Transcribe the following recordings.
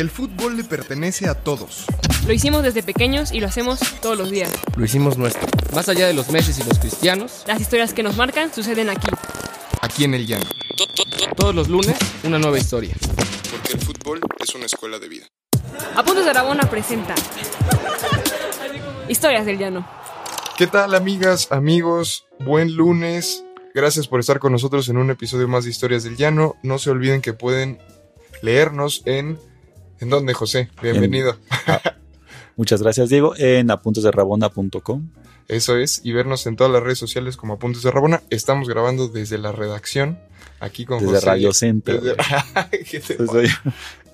El fútbol le pertenece a todos. Lo hicimos desde pequeños y lo hacemos todos los días. Lo hicimos nuestro. Más allá de los Messi y los cristianos, Las historias que nos marcan suceden aquí. Aquí en el llano. todos los lunes, una nueva historia. Porque el fútbol es una escuela de vida. Apuntes de Aragona presenta Historias del Llano. ¿Qué tal amigas, amigos? Buen lunes. Gracias por estar con nosotros en un episodio más de Historias del Llano. No se olviden que pueden leernos en... ¿En dónde, José? Bienvenido. Muchas gracias, Diego. En apuntesderrabona.com. Eso es. Y vernos en todas las redes sociales como Apuntes de Rabona. Estamos grabando desde la redacción. Aquí con Desde José. Radio Center. Desde- ¿Qué te Pues, oye,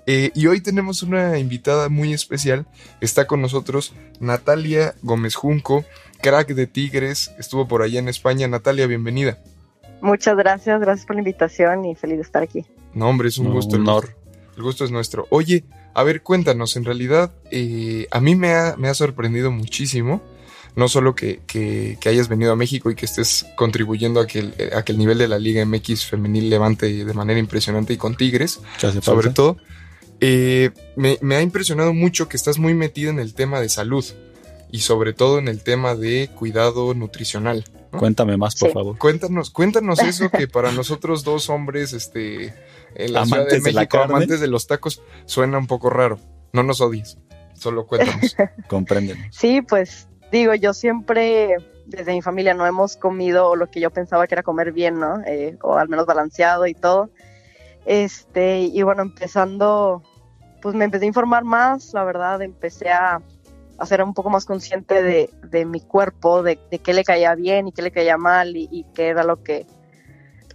Eh, y hoy tenemos una invitada muy especial. Está con nosotros Natalia Gómez Junco, crack de Tigres. Estuvo por allá en España. Natalia, bienvenida. Muchas gracias, gracias por la invitación y feliz de estar aquí. No, hombre, es un No, gusto. el honor. El gusto es nuestro. Oye, a ver, cuéntanos. En realidad, eh, a mí me ha, me ha sorprendido muchísimo. No solo que, que- que hayas venido a México y que estés contribuyendo a que, el, a que el nivel de la Liga MX femenil levante de manera impresionante y con Tigres. sobre todo. eh, me, me ha impresionado mucho que estás muy metido en el tema de salud y sobre todo en el tema de cuidado nutricional. ¿no? Cuéntame más, por Sí. favor. Cuéntanos, cuéntanos eso que para nosotros dos hombres, este, en la Ciudad Amantes de de México, amantes de los tacos, suena un poco raro. No nos odies, solo cuéntanos. Compréndenos. Sí, pues digo, yo siempre desde mi familia no hemos comido lo que yo pensaba que era comer bien, ¿no? Eh, o al menos balanceado y todo. Este, y bueno, empezando, pues me empecé a informar más, la verdad, empecé a, a ser un poco más consciente de, de mi cuerpo, de, de qué le caía bien y qué le caía mal y, y qué era lo que,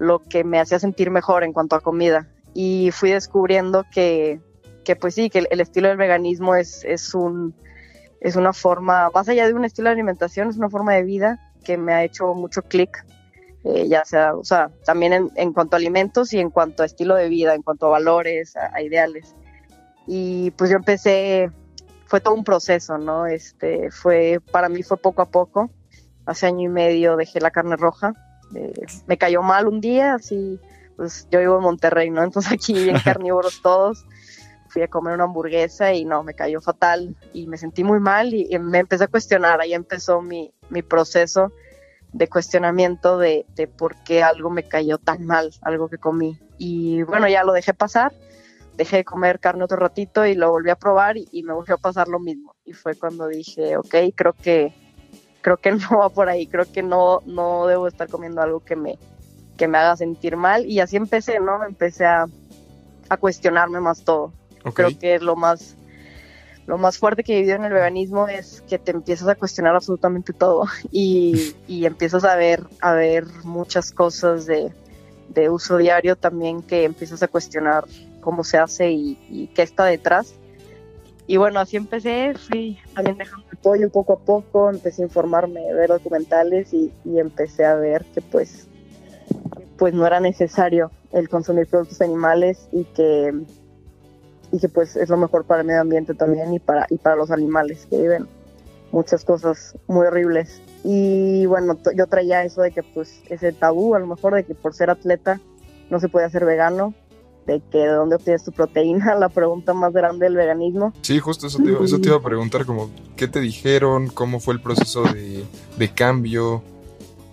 lo que me hacía sentir mejor en cuanto a comida. Y fui descubriendo que, que pues sí, que el, estilo del veganismo es, es un es una forma, más allá de un estilo de alimentación, es una forma de vida que me ha hecho mucho clic, eh, ya sea, o sea, también en, en cuanto a alimentos y en cuanto a estilo de vida, en cuanto a valores, a, a ideales. Y pues yo empecé, fue todo un proceso, ¿no? Este, fue, para mí fue poco a poco, hace año y medio dejé la carne roja, eh, me cayó mal un día, así, pues yo vivo en Monterrey, ¿no? Entonces aquí bien carnívoros todos fui a comer una hamburguesa y no, me cayó fatal y me sentí muy mal y, y me empecé a cuestionar, ahí empezó mi, mi proceso de cuestionamiento de, de por qué algo me cayó tan mal, algo que comí. Y bueno, ya lo dejé pasar, dejé de comer carne otro ratito y lo volví a probar y, y me volvió a pasar lo mismo. Y fue cuando dije, ok, creo que, creo que no va por ahí, creo que no, no debo estar comiendo algo que me, que me haga sentir mal. Y así empecé, ¿no? Empecé a, a cuestionarme más todo creo que lo más lo más fuerte que he vivido en el veganismo es que te empiezas a cuestionar absolutamente todo y, y empiezas a ver a ver muchas cosas de, de uso diario también que empiezas a cuestionar cómo se hace y, y qué está detrás y bueno así empecé fui también dejando el pollo poco a poco empecé a informarme ver documentales y, y empecé a ver que pues pues no era necesario el consumir productos animales y que y que pues es lo mejor para el medio ambiente también y para y para los animales que viven muchas cosas muy horribles. Y bueno yo traía eso de que pues ese tabú a lo mejor de que por ser atleta no se puede hacer vegano de que de dónde obtienes tu proteína la pregunta más grande del veganismo sí, justo eso te, iba- eso te iba a preguntar, como, ¿qué te dijeron? ¿Cómo fue el proceso de, de cambio?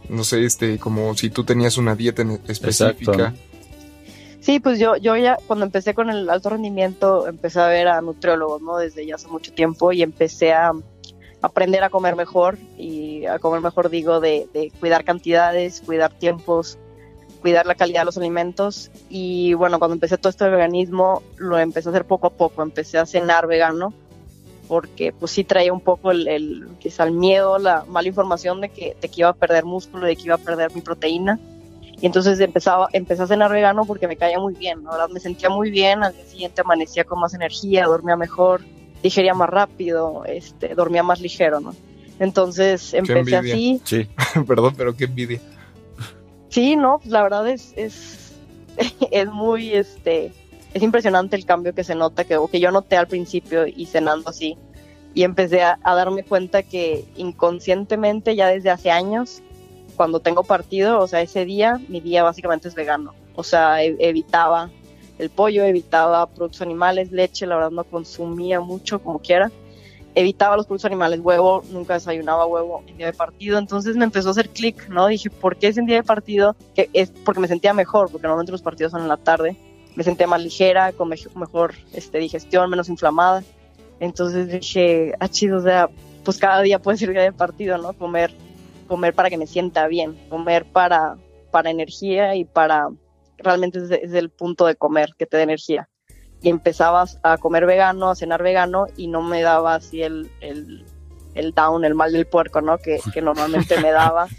No sé, este, como si tú tenías una dieta en- específica. Sí, pues yo, yo ya cuando empecé con el alto rendimiento empecé a ver a nutriólogos, ¿no? Desde ya hace mucho tiempo y empecé a aprender a comer mejor y a comer mejor digo de, de cuidar cantidades, cuidar tiempos, cuidar la calidad de los alimentos y bueno, cuando empecé todo esto de veganismo lo empecé a hacer poco a poco, empecé a cenar vegano porque pues sí traía un poco el, el quizá el miedo, la mala información de que, de que iba a perder músculo, de que iba a perder mi proteína y entonces empezaba, empecé a cenar vegano porque me caía muy bien, ¿no? La verdad me sentía muy bien, al día siguiente amanecía con más energía, dormía mejor, digería más rápido, este, dormía más ligero, ¿no? Entonces empecé así, Sí. Perdón, pero qué envidia. Sí, no, pues la verdad es, es, es muy, este, es impresionante el cambio que se nota, que, que yo noté al principio y cenando así, y empecé a, a darme cuenta que inconscientemente ya desde hace años cuando tengo partido, o sea, ese día, mi día básicamente es vegano. O sea, e- evitaba el pollo, evitaba productos animales, leche, la verdad no consumía mucho como quiera. Evitaba los productos animales, huevo, nunca desayunaba huevo en día de partido. Entonces me empezó a hacer clic, ¿no? Dije, ¿por qué es en día de partido? Es porque me sentía mejor, porque normalmente los partidos son en la tarde. Me sentía más ligera, con mejor este, digestión, menos inflamada. Entonces dije, ah, chido, o sea, pues cada día puede ser día de partido, ¿no? Comer, comer para que me sienta bien, comer para, para energía y para realmente es, el punto de comer que te da energía. Y empezabas a comer vegano, a cenar vegano y no me daba así el, el, el down, el mal del puerco, ¿no? Que, que normalmente me daba.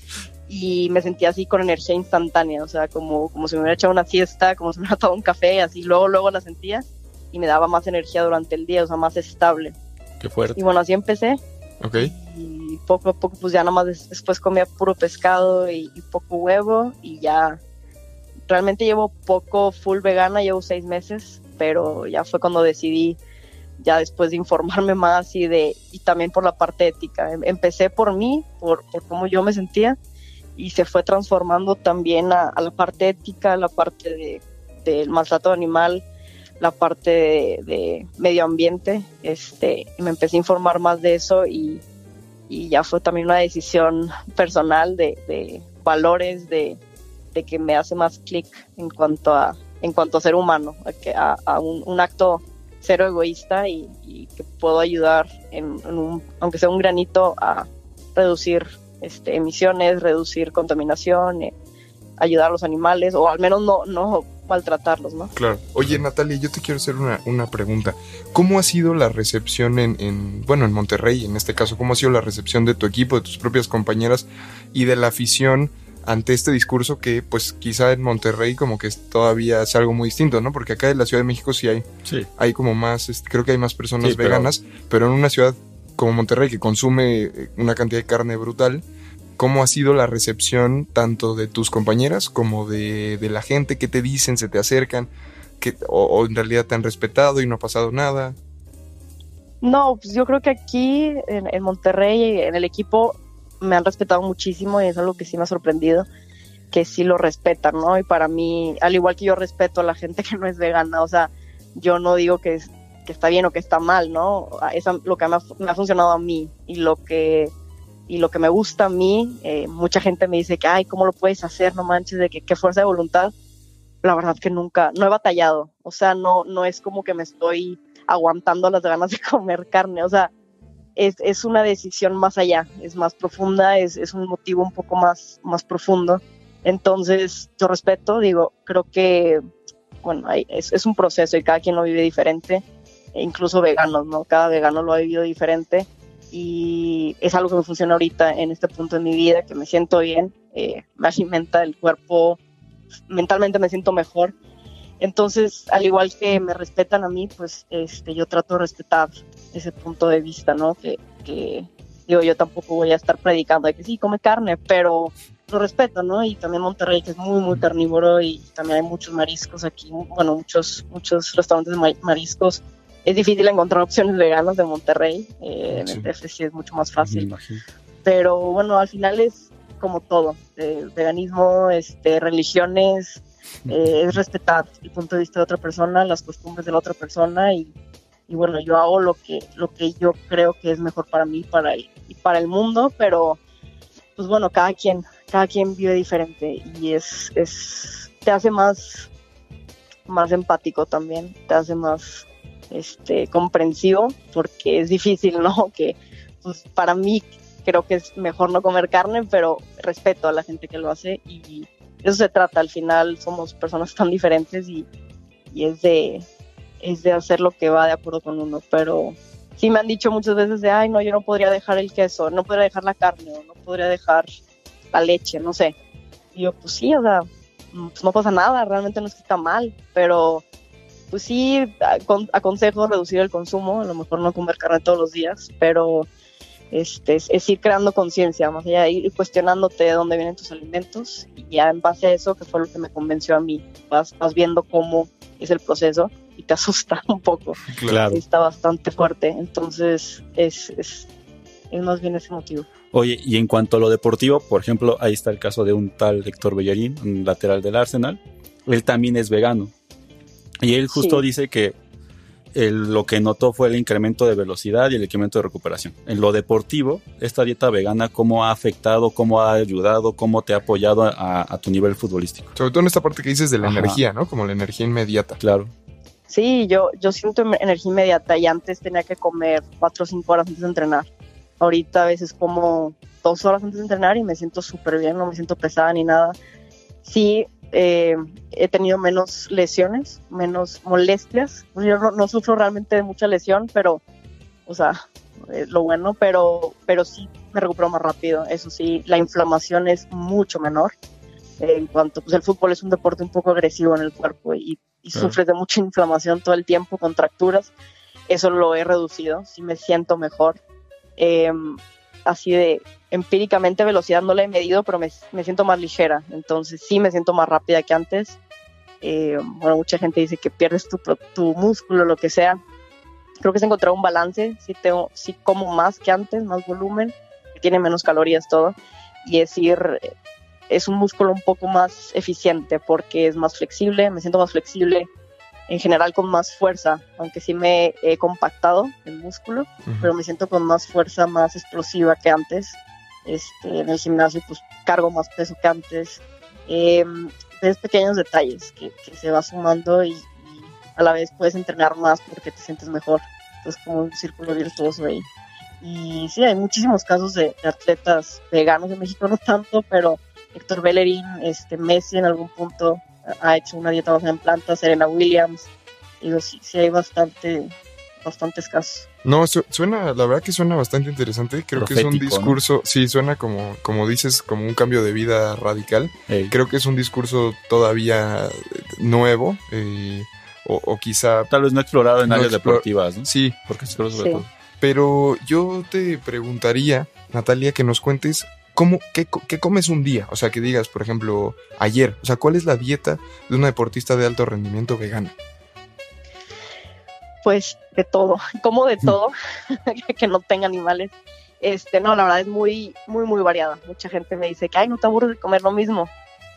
Y me sentía así con energía instantánea, o sea, como, como si me hubiera echado una siesta, como si me hubiera tomado un café, así luego, luego la sentía y me daba más energía durante el día, o sea, más estable. Qué fuerte. Y bueno, así empecé. Ok. Y poco a poco, pues ya nada más después comía puro pescado y, y, poco huevo y ya. Realmente llevo poco full vegana, llevo seis meses, pero ya fue cuando decidí, ya después de informarme más y de y también por la parte ética. Em, empecé por mí, por, por cómo yo me sentía y se fue transformando también a, a la parte ética, la parte de, del maltrato animal, la parte de, medio ambiente, este, me empecé a informar más de eso y, y ya fue también una decisión personal de, de valores, de, de, que me hace más clic en cuanto a en cuanto a ser humano, a, a un, acto cero egoísta y, que puedo ayudar en, en, un, aunque sea un granito a reducir este, emisiones, reducir contaminación, eh, ayudar a los animales o al menos no, no maltratarlos, ¿no? Claro. Oye, Natalia, yo te quiero hacer una, una pregunta. ¿Cómo ha sido la recepción en, en, bueno, en Monterrey, en este caso, cómo ha sido la recepción de tu equipo, de tus propias compañeras y de la afición ante este discurso que, pues, quizá en Monterrey como que todavía es algo muy distinto, ¿no? Porque acá en la Ciudad de México sí hay, Sí. hay como más, este, creo que hay más personas Sí, veganas, pero en una ciudad como Monterrey que consume eh, una cantidad de carne brutal, ¿cómo ha sido la recepción tanto de tus compañeras como de, de la gente? ¿Qué te dicen? ¿Se te acercan? que o, o en realidad te han respetado y no ha pasado nada? No, pues yo creo que aquí en, en Monterrey, en el equipo, me han respetado muchísimo y es algo que sí me ha sorprendido, que sí lo respetan, ¿no? Y para mí, al igual que yo respeto a la gente que no es vegana, o sea, yo no digo que, es, que está bien o que está mal, ¿no? Es lo que me ha, me ha funcionado a mí y lo que y lo que me gusta a mí, eh, mucha gente me dice que, ay, ¿cómo lo puedes hacer? No manches, de que qué fuerza de voluntad. La verdad que nunca, no he batallado. O sea, no, no es como que me estoy aguantando las ganas de comer carne. O sea, es, es una decisión más allá, es más profunda, es, es un motivo un poco más, más profundo. Entonces, yo respeto, digo, creo que, bueno, es, es un proceso y cada quien lo vive diferente, e incluso veganos, ¿no? Cada vegano lo ha vivido diferente y es algo que me funciona ahorita en este punto de mi vida, que me siento bien, eh, me alimenta el cuerpo, mentalmente me siento mejor. Entonces, al igual que me respetan a mí, pues este, yo trato de respetar ese punto de vista, ¿no? Que, que digo, yo tampoco voy a estar predicando de que sí, come carne, pero lo respeto, ¿no? Y también Monterrey, que es muy, muy carnívoro y también hay muchos mariscos aquí, bueno, muchos, muchos restaurantes de mariscos es difícil encontrar opciones veganas de Monterrey. Eh, Sí. En el sí es mucho más fácil. Pero bueno, al final es como todo. eh, veganismo, este, religiones, eh, es respetar el punto de vista de otra persona, las costumbres de la otra persona y, y bueno, yo hago lo que, lo que yo creo que es mejor para mí para el, y para el mundo, pero pues bueno, cada quien, cada quien vive diferente y es, es te hace más, más empático también, te hace más este, comprensivo, porque es difícil, ¿no? Que pues, para mí creo que es mejor no comer carne, pero respeto a la gente que lo hace y eso se trata. Al final somos personas tan diferentes y, y es de es de hacer lo que va de acuerdo con uno, pero sí me han dicho muchas veces de, ay, no, yo no podría dejar el queso, no podría dejar la carne, o no podría dejar la leche, no sé. Y yo, pues sí, o sea, pues no pasa nada, realmente no es que está mal, pero pues sí, acon- aconsejo reducir el consumo, a lo mejor no comer carne todos los días, pero este, es, es ir creando conciencia, más allá de ir cuestionándote de dónde vienen tus alimentos y ya en base a eso, que fue lo que me convenció a mí, vas, vas viendo cómo es el proceso y te asusta un poco, Claro. está bastante fuerte, entonces es, es, es más bien ese motivo. Oye, y en cuanto a lo deportivo, por ejemplo, ahí está el caso de un tal Héctor Bellerín, un lateral del Arsenal. Él también es vegano. Y él justo Sí. dice que el- lo que notó fue el incremento de velocidad y el incremento de recuperación. En lo deportivo, esta dieta vegana, ¿cómo ha afectado, cómo ha ayudado, cómo te ha apoyado a, a tu nivel futbolístico? Sobre todo en esta parte que dices de la Ajá. energía, ¿no? Como la energía inmediata. Claro. Sí, yo, yo siento em- energía inmediata y antes tenía que comer cuatro o cinco horas antes de entrenar. Ahorita a veces como dos horas antes de entrenar y me siento súper bien, no me siento pesada ni nada. Sí, eh, he tenido menos lesiones, menos molestias. Yo no, no sufro realmente mucha lesión, pero, o sea, es lo bueno, pero, pero sí me recupero más rápido. Eso sí, la inflamación es mucho menor. En cuanto, pues el fútbol es un deporte un poco agresivo en el cuerpo y, y Claro. sufres de mucha inflamación todo el tiempo, contracturas. Eso lo he reducido, sí me siento mejor. Eh, así de empíricamente velocidad no la he medido, pero me, me siento más ligera, entonces sí me siento más rápida que antes. Eh, bueno, mucha gente dice que pierdes tu, tu músculo, lo que sea. Creo que se encontrado un balance, sí, tengo, sí como más que antes, más volumen, tiene menos calorías todo, y es ir, es un músculo un poco más eficiente porque es más flexible, me siento más flexible, en general con más fuerza, aunque sí me he compactado el músculo, Ujú. pero me siento con más fuerza, más explosiva que antes. Este, en el gimnasio pues cargo más peso que antes. Eh, ves pequeños detalles que, que se va sumando y, y a la vez puedes entrenar más porque te sientes mejor. Es como un círculo virtuoso ahí. Y sí, hay muchísimos casos de, de atletas veganos en México, no tanto, pero Héctor Bellerín, este, Messi en algún punto ha hecho una dieta basada en plantas, Serena Williams. Digo, sí, sí hay bastante, bastantes casos. No, su- suena, la verdad que suena bastante interesante. Creo que es un discurso, sí, suena como, como dices, como un cambio de vida radical. Creo que es un discurso todavía eh, nuevo, eh, o, o quizá, Tal vez no explorado en No áreas explor- deportivas, ¿no? sí, Porque es sobre Sí. todo. pero yo te preguntaría, Natalia, que nos cuentes cómo, qué, qué comes un día. O sea, que digas, por ejemplo, ayer, o sea, ¿cuál es la dieta de una deportista de alto rendimiento vegana? pues de todo, como de todo, que no tenga animales. Este, no, la verdad es muy, muy, muy variada. Mucha gente me dice que, ay, no te aburres de comer lo mismo.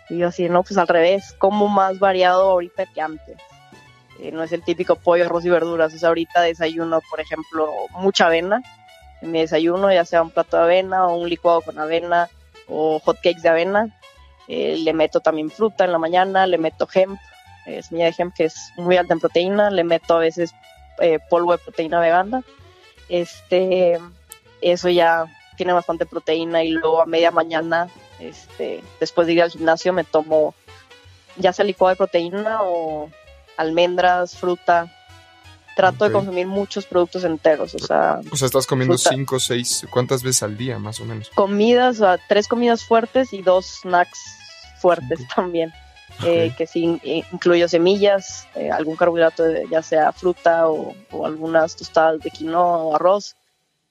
Y yo así, no, pues al revés, como más variado ahorita que antes. Eh, no es el típico pollo, arroz y verduras. O sea, ahorita desayuno, por ejemplo, mucha avena. En mi desayuno, ya sea un plato de avena o un licuado con avena o hot cakes de avena. Eh, le meto también fruta en la mañana, le meto hemp, eh, semilla de hemp que es muy alta en proteína, le meto a veces eh, polvo de proteína vegana. Este, eso ya tiene bastante proteína y luego a media mañana, este, después de ir al gimnasio, me tomo ya sea licuado de proteína o almendras, fruta. Trato de consumir muchos productos enteros, o sea, O sea, estás comiendo Fruta. cinco, seis, ¿cuántas veces al día, más o menos? comidas, o sea, tres comidas fuertes y dos snacks fuertes también. eh, que sí eh, incluyo semillas, eh, algún carbohidrato, ya sea fruta o, o algunas tostadas de quinoa o arroz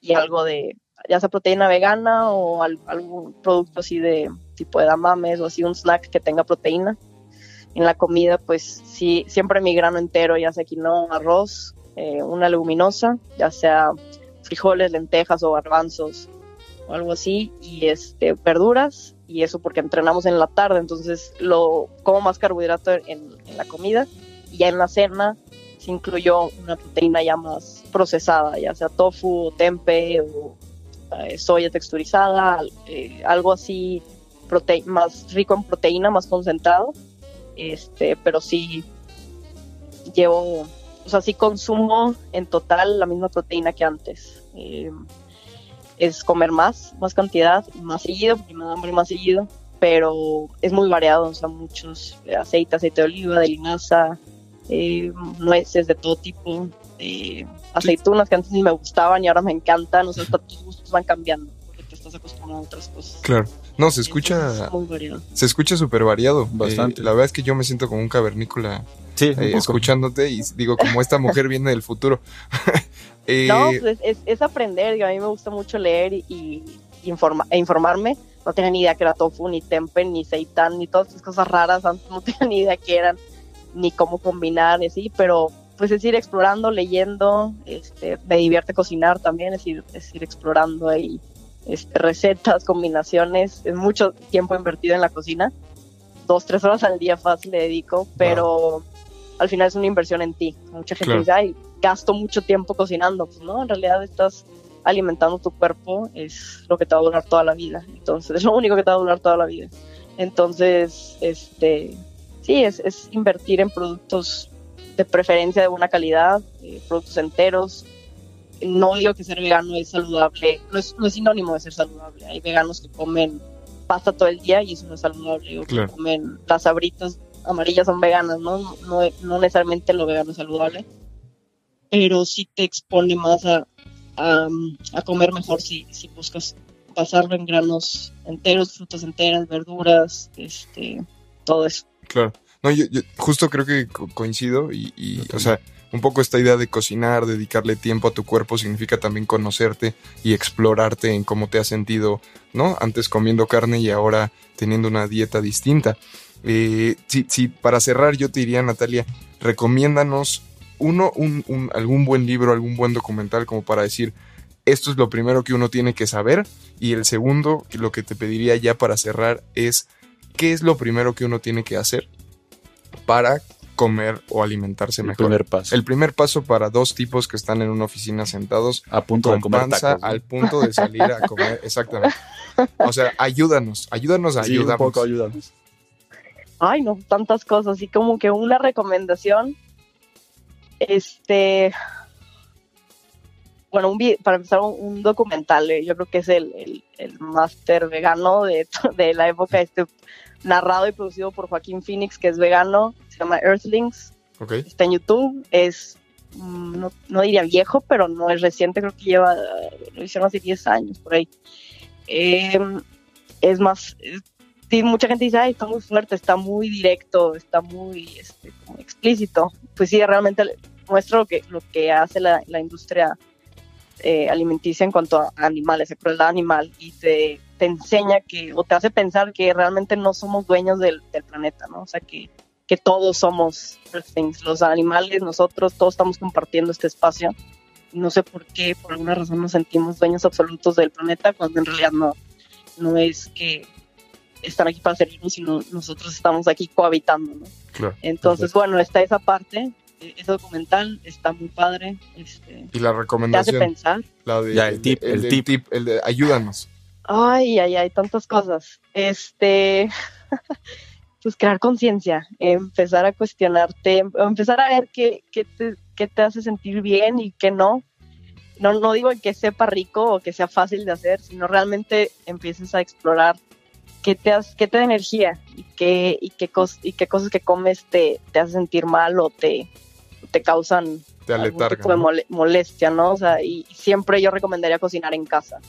y algo de, ya sea proteína vegana o al- algún producto así de tipo de damames o así un snack que tenga proteína. En la comida, pues sí, siempre mi grano entero, ya sea quinoa, arroz, eh, una leguminosa, ya sea frijoles, lentejas o garbanzos o algo así, y este, verduras, y eso porque entrenamos en la tarde, entonces lo como más carbohidrato en, la comida, y ya en la cena se incluyó una proteína ya más procesada, ya sea tofu, o tempe o eh, soya texturizada, eh, algo así prote- más rico en proteína, más concentrado, este, pero sí llevo, o sea, sí consumo en total la misma proteína que antes. Eh, es comer más, más cantidad, más seguido, porque me da hambre más seguido, pero es muy variado, o sea, muchos eh, aceite, aceite de oliva, de linaza, eh, nueces de todo tipo, eh, aceitunas que antes ni me gustaban y ahora me encantan, o sea, hasta tus gustos van cambiando, estás acostumbrado a otras cosas. Claro. No, se escucha, es muy variado. se escucha súper variado. Bastante. Eh, la verdad es que yo me siento como un cavernícola Sí, eh, escuchándote y digo, como esta mujer viene del futuro. Eh, No, pues es, es aprender. Digo, a mí me gusta mucho leer y, y informa- e informarme. No tenía ni idea que era tofu, ni tempe, ni seitan, ni todas esas cosas raras. Antes no tenía ni idea que eran, ni cómo combinar, y así. Pero pues es ir explorando, leyendo. Este, me divierte cocinar también, es ir, es ir explorando ahí este, recetas, combinaciones. Es mucho tiempo invertido en la cocina. Dos, tres horas al día fácil le dedico, pero al final es una inversión en ti. Mucha gente Claro. dice, ay, gasto mucho tiempo cocinando. Pues no, en realidad estás alimentando tu cuerpo, es lo que te va a durar toda la vida. Entonces, es lo único que te va a durar toda la vida. Entonces, este, sí, es, es invertir en productos de preferencia de buena calidad, eh, productos enteros. No digo que ser vegano es saludable, no es, no es sinónimo de ser saludable. Hay veganos que comen pasta todo el día y eso no es saludable. O Claro. que comen las abritas amarillas son veganas, ¿no? No, no necesariamente lo vegano es saludable, pero sí te expone más a, a, a comer mejor si, si buscas pasarlo en granos enteros, frutas enteras, verduras, este, todo eso. Claro. No, yo, yo justo creo que co- coincido y, y, o sea, un poco esta idea de cocinar, dedicarle tiempo a tu cuerpo significa también conocerte y explorarte en cómo te has sentido, ¿no? Antes comiendo carne y ahora teniendo una dieta distinta. Eh, para cerrar yo te diría, Natalia, recomiéndanos uno, un, un- algún buen libro, algún buen documental como para decir, esto es lo primero que uno tiene que saber y el segundo, lo que te pediría ya para cerrar es, ¿qué es lo primero que uno tiene que hacer para comer o alimentarse El mejor? primer paso. El primer paso para dos tipos que están en una oficina sentados a punto de comer panza tacos. ¿no? al punto de salir a comer, exactamente. O sea, ayúdanos, ayúdanos a Sí, un ayudar. poco ayúdanos. Ay, no, tantas cosas. Así como que una recomendación. Este. Bueno, un para empezar, un, un documental. eh, Yo creo que es el, el, el máster vegano de, de la época, este, narrado y producido por Joaquín Phoenix, que es vegano. Se llama Earthlings. Ok, Está en YouTube. Es. mm, No, no diría viejo, pero no es reciente. Creo que lleva. Lo hicieron hace 10 años, por ahí. Eh, es más. es- sí, mucha gente dice, ay, está muy fuerte, está muy directo, está muy este, como explícito. Pues sí, realmente muestra lo que, lo que hace la, la industria eh, alimenticia en cuanto a animales, a crueldad animal, y te, te enseña que, o te hace pensar que realmente no somos dueños del, del planeta, ¿no? O sea, que, que todos somos Earthlings, los animales, nosotros, todos estamos compartiendo este espacio. No sé por qué, por alguna razón nos sentimos dueños absolutos del planeta, cuando en realidad no, no es que están aquí para servirnos, sino nosotros estamos aquí cohabitando, ¿no? claro. Entonces, bueno, está esa parte, eh, ese documental está muy padre, este, Y la te hace recomendación, pensar. la de, Ya, el tip, de- el del tip. el de ayúdanos. Ay, ay, ay, tantas cosas. Este, pues crear conciencia, empezar a cuestionarte, em- empezar a ver qué, qué, te, qué te hace sentir bien y qué no. No, no digo que sepa rico o que sea fácil de hacer, sino realmente empieces a explorar qué te, has- qué te da energía y qué, y qué, cos- y qué cosas que comes te, te hacen sentir mal o te, te causan Te algún tipo de molestia, ¿no? O sea, y siempre yo recomendaría cocinar en casa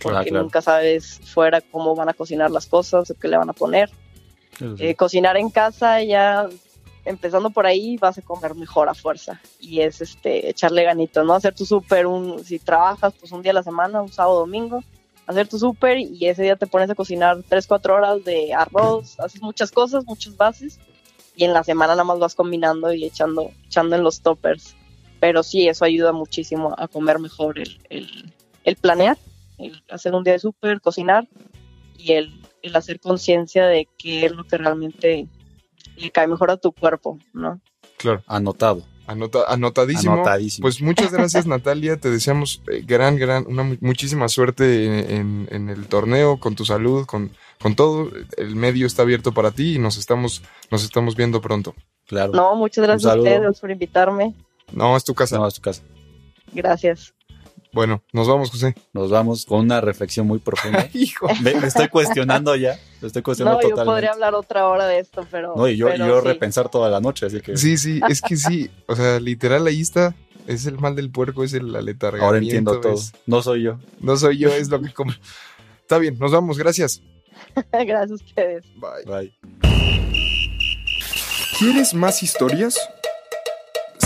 porque claro. nunca sabes fuera cómo van a cocinar las cosas o qué le van a poner. Sí. Eh, cocinar en casa ya empezando por ahí vas a comer mejor a fuerza y es este echarle ganito, ¿no? Hacer tu súper un si trabajas pues un día a la semana, un sábado, domingo, hacer tu súper y ese día te pones a cocinar 3 4 horas de arroz, haces muchas cosas, muchas bases y en la semana nada más vas combinando y echando echando en los toppers. Pero sí, eso ayuda muchísimo a comer mejor el, el, el planear, el hacer un día de súper, cocinar y el, el hacer conciencia de qué es lo que realmente le cae mejor a tu cuerpo, ¿no? Claro, Anotado. anota- anotadísimo. Anotadísimo. Pues muchas gracias Natalia, te deseamos eh, gran, gran, una mu- muchísima suerte en, en- en el torneo, con tu salud, con, con todo. El medio está abierto para ti y nos estamos, nos estamos viendo pronto. claro. No, muchas gracias a ustedes por invitarme. No, es tu casa. No, a tu casa. Gracias. Bueno, nos vamos, José. Nos vamos con una reflexión muy profunda. Hijo. Me, me estoy cuestionando ya. Me estoy No, cuestionando yo totalmente. podría hablar otra hora de esto, pero. No, y yo, y pero yo sí. repensar toda la noche, así que Sí, sí, es que sí. O sea, literal ahí está. Es el mal del puerco, es el aletargamiento. ahora entiendo todo. es- No soy yo. no soy yo, es lo que como. Está bien, nos vamos, gracias. gracias a ustedes. Bye. Bye. ¿Quieres más historias?